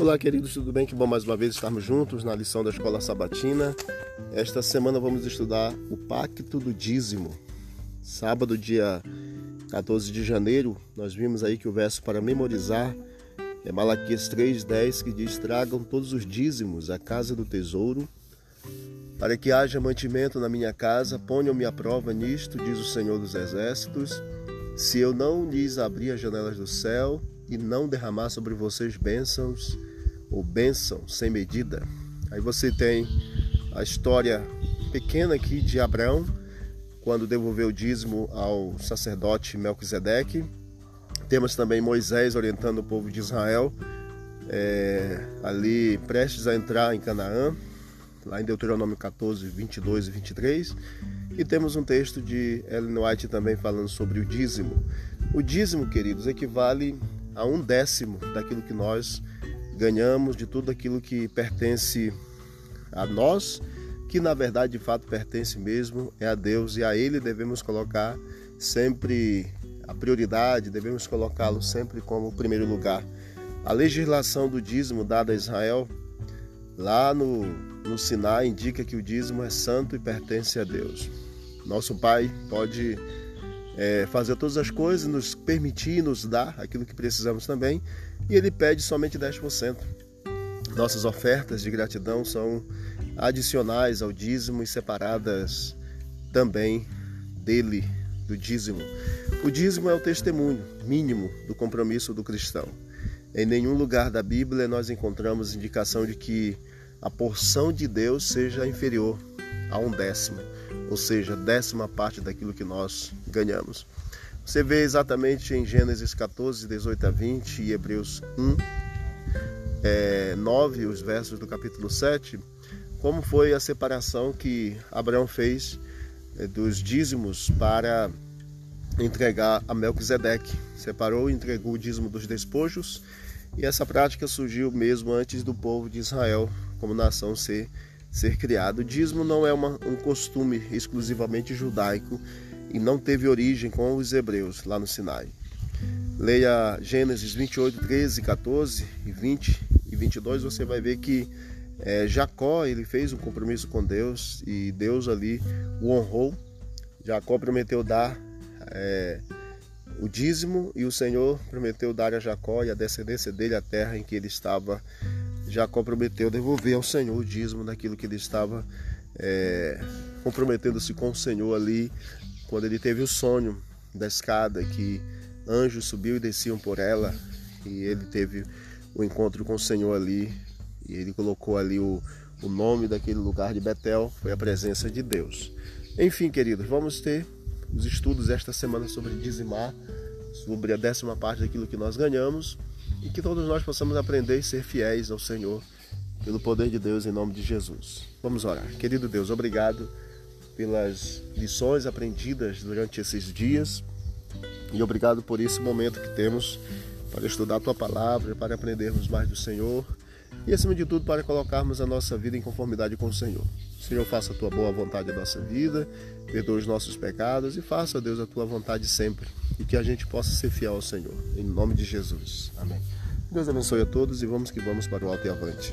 Olá, queridos, tudo bem? Que bom mais uma vez estarmos juntos na lição da Escola Sabatina. Esta semana vamos estudar o Pacto do Dízimo. Sábado, dia 14 de janeiro, nós vimos aí que o verso para memorizar é Malaquias 3,10, que diz: Tragam todos os dízimos à casa do tesouro, para que haja mantimento na minha casa, ponham-me à prova nisto, diz o Senhor dos Exércitos, se eu não lhes abrir as janelas do céu e não derramar sobre vocês bênçãos ou bênção sem medida. Aí você tem a história pequena aqui de Abraão, quando devolveu o dízimo ao sacerdote Melquisedeque. Temos também Moisés orientando o povo de Israel, é, ali prestes a entrar em Canaã, lá em Deuteronômio 14, 22 e 23. E temos um texto de Ellen White também falando sobre o dízimo. O dízimo, queridos, equivale a um décimo daquilo que nós ganhamos, de tudo aquilo que pertence a nós, que na verdade de fato pertence mesmo é a Deus e a Ele devemos colocar sempre a prioridade, devemos colocá-lo sempre como primeiro lugar. A legislação do dízimo dada a Israel lá no, no Sinai indica que o dízimo é santo e pertence a Deus. Nosso Pai pode é, fazer todas as coisas, nos permitir, nos dar aquilo que precisamos também, e ele pede somente 10%. Nossas ofertas de gratidão são adicionais ao dízimo e separadas também dele, do dízimo. O dízimo é o testemunho mínimo do compromisso do cristão. Em nenhum lugar da Bíblia nós encontramos indicação de que a porção de Deus seja inferior a um décimo ou seja, décima parte daquilo que nós ganhamos. Você vê exatamente em Gênesis 14, 18 a 20 e Hebreus 1, é, 9, os versos do capítulo 7, como foi a separação que Abraão fez é, dos dízimos para entregar a Melquisedeque. Separou e entregou o dízimo dos despojos, e essa prática surgiu mesmo antes do povo de Israel como nação ser ser criado. O dízimo não é uma, um costume exclusivamente judaico e não teve origem com os hebreus lá no Sinai. Leia Gênesis 28, 13, 14 e 20 e 22, você vai ver que é, Jacó ele fez um compromisso com Deus e Deus ali o honrou. Jacó prometeu dar é, o dízimo e o Senhor prometeu dar a Jacó e a descendência dele a terra em que ele estava Jacó prometeu devolver ao Senhor o dízimo daquilo que ele estava é, comprometendo-se com o Senhor ali, quando ele teve o sonho da escada que anjos subiam e desciam por ela, e ele teve o encontro com o Senhor ali, e ele colocou ali o, o nome daquele lugar de Betel, foi a presença de Deus. Enfim, queridos, vamos ter os estudos esta semana sobre dizimar, sobre a décima parte daquilo que nós ganhamos e que todos nós possamos aprender e ser fiéis ao Senhor pelo poder de Deus em nome de Jesus. Vamos orar. Querido Deus, obrigado pelas lições aprendidas durante esses dias e obrigado por esse momento que temos para estudar a tua palavra, para aprendermos mais do Senhor e acima de tudo para colocarmos a nossa vida em conformidade com o Senhor. Senhor, faça a tua boa vontade na nossa vida, perdoe os nossos pecados e faça, Deus, a tua vontade sempre e que a gente possa ser fiel ao Senhor. Em nome de Jesus. Amém. Deus abençoe a todos e vamos que vamos para o alto e avante.